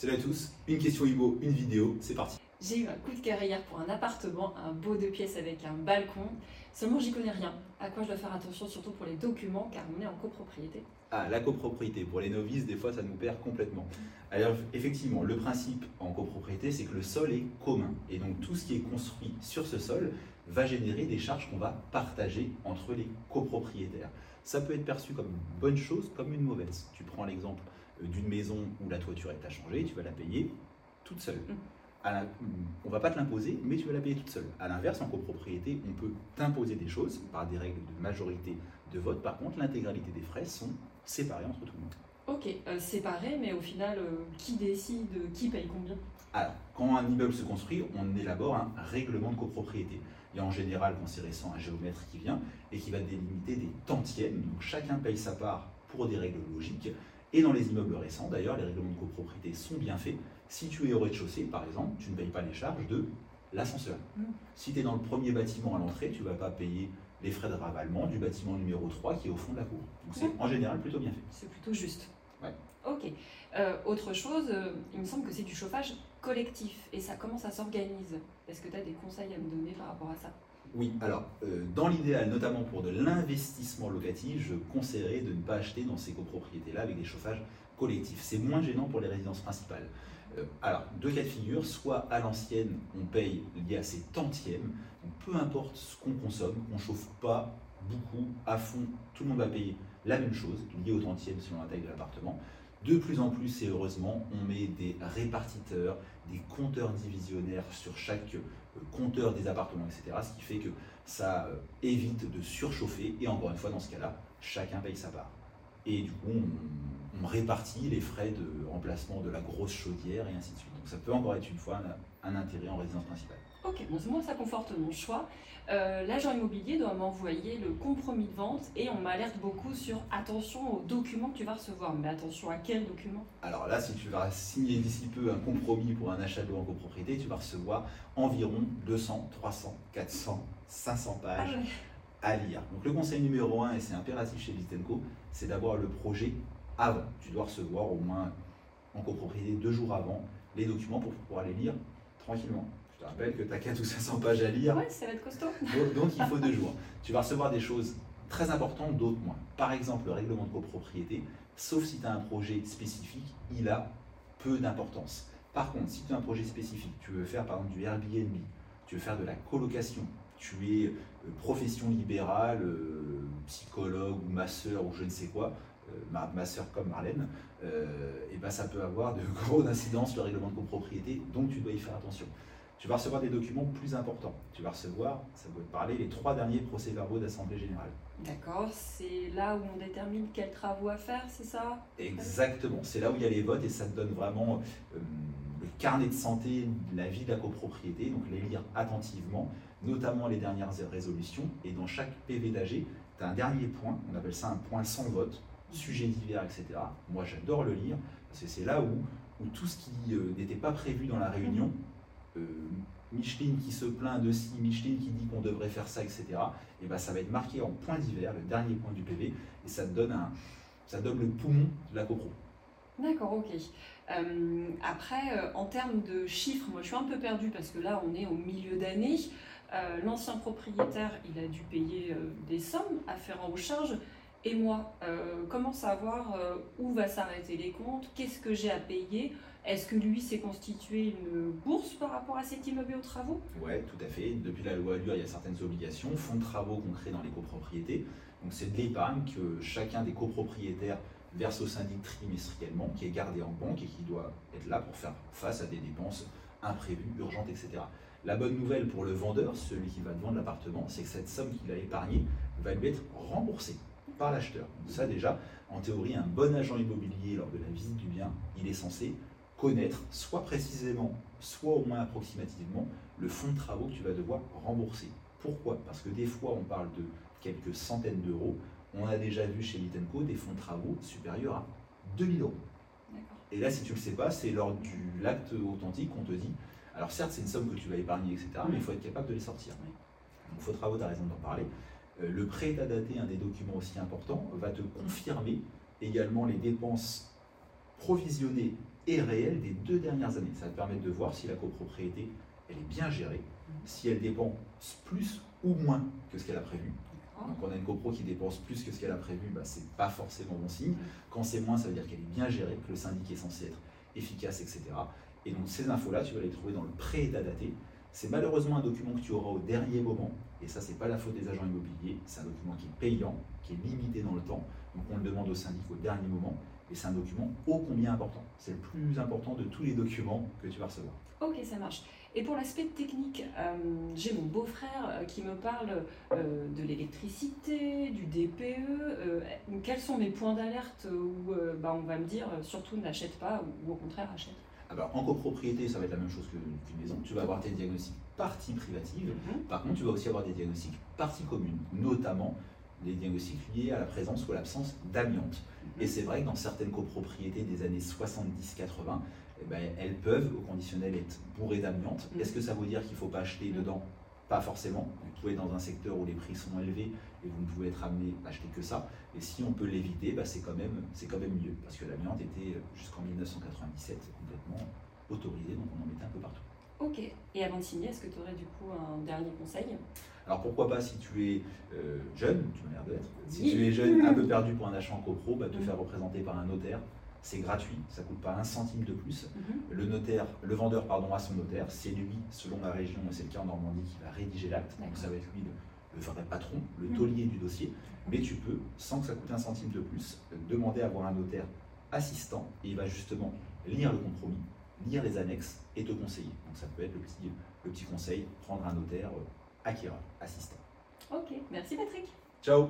Salut à tous, une question Ibo, une vidéo, c'est parti. J'ai eu un coup de cœur hier pour un appartement, un beau deux pièces avec un balcon. Seulement, j'y connais rien. À quoi je dois faire attention, surtout pour les documents, car on est en copropriété. Ah, la copropriété, pour les novices, des fois ça nous perd complètement. Alors, effectivement, le principe en copropriété, c'est que le sol est commun. Et donc, tout ce qui est construit sur ce sol va générer des charges qu'on va partager entre les copropriétaires. Ça peut être perçu comme une bonne chose, comme une mauvaise. Tu prends l'exemple d'une maison où la toiture est à changer, tu vas la payer toute seule. Mm. La- on va pas te l'imposer, mais tu vas la payer toute seule. À l'inverse, en copropriété, on peut t'imposer des choses par des règles de majorité de vote. Par contre, l'intégralité des frais sont séparés entre tout le monde. Ok, euh, séparé, mais au final, euh, qui décide, euh, qui paye combien? Alors, quand un immeuble se construit, on élabore un règlement de copropriété. Il y a en général, quand c'est récent, un géomètre qui vient et qui va délimiter des tantièmes. Donc chacun paye sa part pour des règles logiques. Et dans les immeubles récents, d'ailleurs, les règlements de copropriété sont bien faits. Si tu es au rez-de-chaussée, par exemple, tu ne payes pas les charges de l'ascenseur. Mm. Si tu es dans le premier bâtiment à l'entrée, tu ne vas pas payer les frais de ravalement du bâtiment numéro 3 qui est au fond de la cour. Donc c'est en général plutôt bien fait. C'est plutôt juste. Ouais. Ok. Euh, autre chose, euh, il me semble que c'est du chauffage collectif. Et ça, comment ça s'organise? Est-ce que tu as des conseils à me donner par rapport à ça? Oui, alors euh, dans l'idéal, notamment pour de l'investissement locatif, je conseillerais de ne pas acheter dans ces copropriétés-là avec des chauffages collectifs. C'est moins gênant pour les résidences principales. Euh, alors, deux cas de figure, soit à l'ancienne, on paye lié à ces tantièmes, peu importe ce qu'on consomme, on ne chauffe pas beaucoup, à fond, tout le monde va payer la même chose, lié au tantième selon la taille de l'appartement. De plus en plus, et heureusement, on met des répartiteurs, des compteurs divisionnaires sur chaque euh, compteur des appartements, etc. Ce qui fait que ça euh, évite de surchauffer. Et encore une fois, dans ce cas-là, chacun paye sa part. Et du coup, on, on répartit les frais de remplacement de la grosse chaudière et ainsi de suite. Donc ça peut encore être une fois un, un intérêt en résidence principale. Ok, bon, moi ça conforte mon choix. Euh, L'agent immobilier doit m'envoyer le compromis de vente et on m'alerte beaucoup sur attention aux documents que tu vas recevoir. Mais attention à quels documents? Alors là, si tu vas signer d'ici peu un compromis pour un achat de en copropriété, tu vas recevoir environ 200, 300, 400, 500 pages ouais. À lire. Donc le conseil numéro 1, et c'est impératif chez Vitenco, c'est d'avoir le projet avant. Tu dois recevoir au moins en copropriété deux jours avant les documents pour pouvoir les lire tranquillement. Je te rappelle que tu as 4 ou 500 pages à lire, Ouais, ça va être costaud. donc, donc il faut deux jours. Tu vas recevoir des choses très importantes, d'autres moins. Par exemple, le règlement de copropriété, sauf si tu as un projet spécifique, il a peu d'importance. Par contre, si tu as un projet spécifique, tu veux faire par exemple du Airbnb, tu veux faire de la colocation, tu es euh, profession libérale, euh, psychologue ou masseur ou je ne sais quoi, euh, ma, ma sœur comme Marlène, et ben ça peut avoir de grosses incidences le règlement de copropriété, donc tu dois y faire attention. Tu vas recevoir des documents plus importants. Tu vas recevoir, ça doit te parler, les trois derniers procès-verbaux d'Assemblée Générale. D'accord, c'est là où on détermine quels travaux à faire, c'est ça? Exactement, c'est là où il y a les votes et ça te donne vraiment euh, carnet de santé, la vie de la copropriété, donc les lire attentivement, notamment les dernières résolutions. Et dans chaque PV d'AG, tu as un dernier point, on appelle ça un point sans vote, sujet divers, etc. Moi j'adore le lire parce que c'est là où, où tout ce qui euh, n'était pas prévu dans la réunion, euh, Micheline qui se plaint de ci, Micheline qui dit qu'on devrait faire ça, etc. Et ben ça va être marqué en point divers, le dernier point du PV, et ça donne un, ça donne le poumon de la copro. D'accord, ok. Euh, après, euh, en termes de chiffres, moi je suis un peu perdue parce que là on est au milieu d'année. Euh, L'ancien propriétaire, il a dû payer des sommes afférentes aux charges. Et moi, comment savoir où va s'arrêter les comptes? Qu'est-ce que j'ai à payer? Est-ce que lui s'est constitué une bourse par rapport à cet immeuble aux travaux? Ouais, tout à fait. Depuis la loi Allure, il y a certaines obligations, fonds de travaux qu'on crée dans les copropriétés. Donc c'est de l'épargne que chacun des copropriétaires verse au syndic trimestriellement, qui est gardé en banque et qui doit être là pour faire face à des dépenses imprévues, urgentes, etc. La bonne nouvelle pour le vendeur, celui qui va vendre l'appartement, c'est que cette somme qu'il a épargnée va lui être remboursée par l'acheteur. Donc ça déjà, en théorie, un bon agent immobilier lors de la visite du bien, il est censé connaître soit précisément, soit au moins approximativement, le fonds de travaux que tu vas devoir rembourser. Pourquoi? Parce que des fois, on parle de quelques centaines d'euros. On a déjà vu chez Litenco des fonds de travaux supérieurs à 2000 euros. Et là, si tu ne le sais pas, c'est lors de l'acte authentique qu'on te dit, alors certes, c'est une somme que tu vas épargner, etc., mais il faut être capable de les sortir. Donc, faux travaux, tu as raison d'en parler. Euh, le prêt état daté, un des documents aussi importants, va te confirmer également les dépenses provisionnées et réel des deux dernières années. Ça va te permettre de voir si la copropriété, elle est bien gérée, si elle dépense plus ou moins que ce qu'elle a prévu. Donc on a une copro qui dépense plus que ce qu'elle a prévu, bah, c'est pas forcément bon signe. Quand c'est moins, ça veut dire qu'elle est bien gérée, que le syndic est censé être efficace, etc. Et donc ces infos-là, tu vas les trouver dans le pré-état daté. C'est malheureusement un document que tu auras au dernier moment, et ça c'est pas la faute des agents immobiliers, c'est un document qui est payant, qui est limité dans le temps, donc on le demande au syndic au dernier moment, et c'est un document ô combien important. C'est le plus important de tous les documents que tu vas recevoir. Ok, ça marche. Et pour l'aspect technique, euh, j'ai mon beau-frère euh, qui me parle euh, de l'électricité, du DPE. quels sont mes points d'alerte où bah, on va me dire surtout n'achète pas ou, au contraire achète Alors en copropriété, ça va être la même chose qu'une maison. Tu vas avoir tes diagnostics partie privative. Mhm. Par contre, tu vas aussi avoir des diagnostics partie commune, notamment les diagnostics liés à la présence ou à l'absence d'amiante. Et c'est vrai que dans certaines copropriétés des années 70-80, eh ben, elles peuvent, au conditionnel, être bourrées d'amiante. Mm. Est-ce que ça veut dire qu'il ne faut pas acheter dedans? Pas forcément. Vous pouvez être dans un secteur où les prix sont élevés et vous ne pouvez être amené à acheter que ça. Et si on peut l'éviter, bah, c'est quand, même, quand même mieux. Parce que l'amiante était, euh, jusqu'en 1997, complètement autorisé, donc on en mettait un peu partout. Ok. Et avant de signer, est-ce que tu aurais du coup un dernier conseil? Alors pourquoi pas si tu es euh, jeune, tu m'as l'air d'être, si tu es jeune, un peu perdu pour un achat en copro, bah, te mm. faire représenter par un notaire, c'est gratuit, ça ne coûte pas un centime de plus. Mhm. Le notaire, le vendeur pardon, a son notaire, c'est lui, selon la région, c'est le cas en Normandie, qui va rédiger l'acte, donc ça va être lui le, vrai patron, le mhm. taulier du dossier, mais tu peux, sans que ça coûte un centime de plus, demander à avoir un notaire assistant, et il va justement lire le compromis, lire les annexes et te conseiller. Donc ça peut être le petit, le petit conseil, prendre un notaire euh, acquéreur, assistant. Ok, merci Patrick. Ciao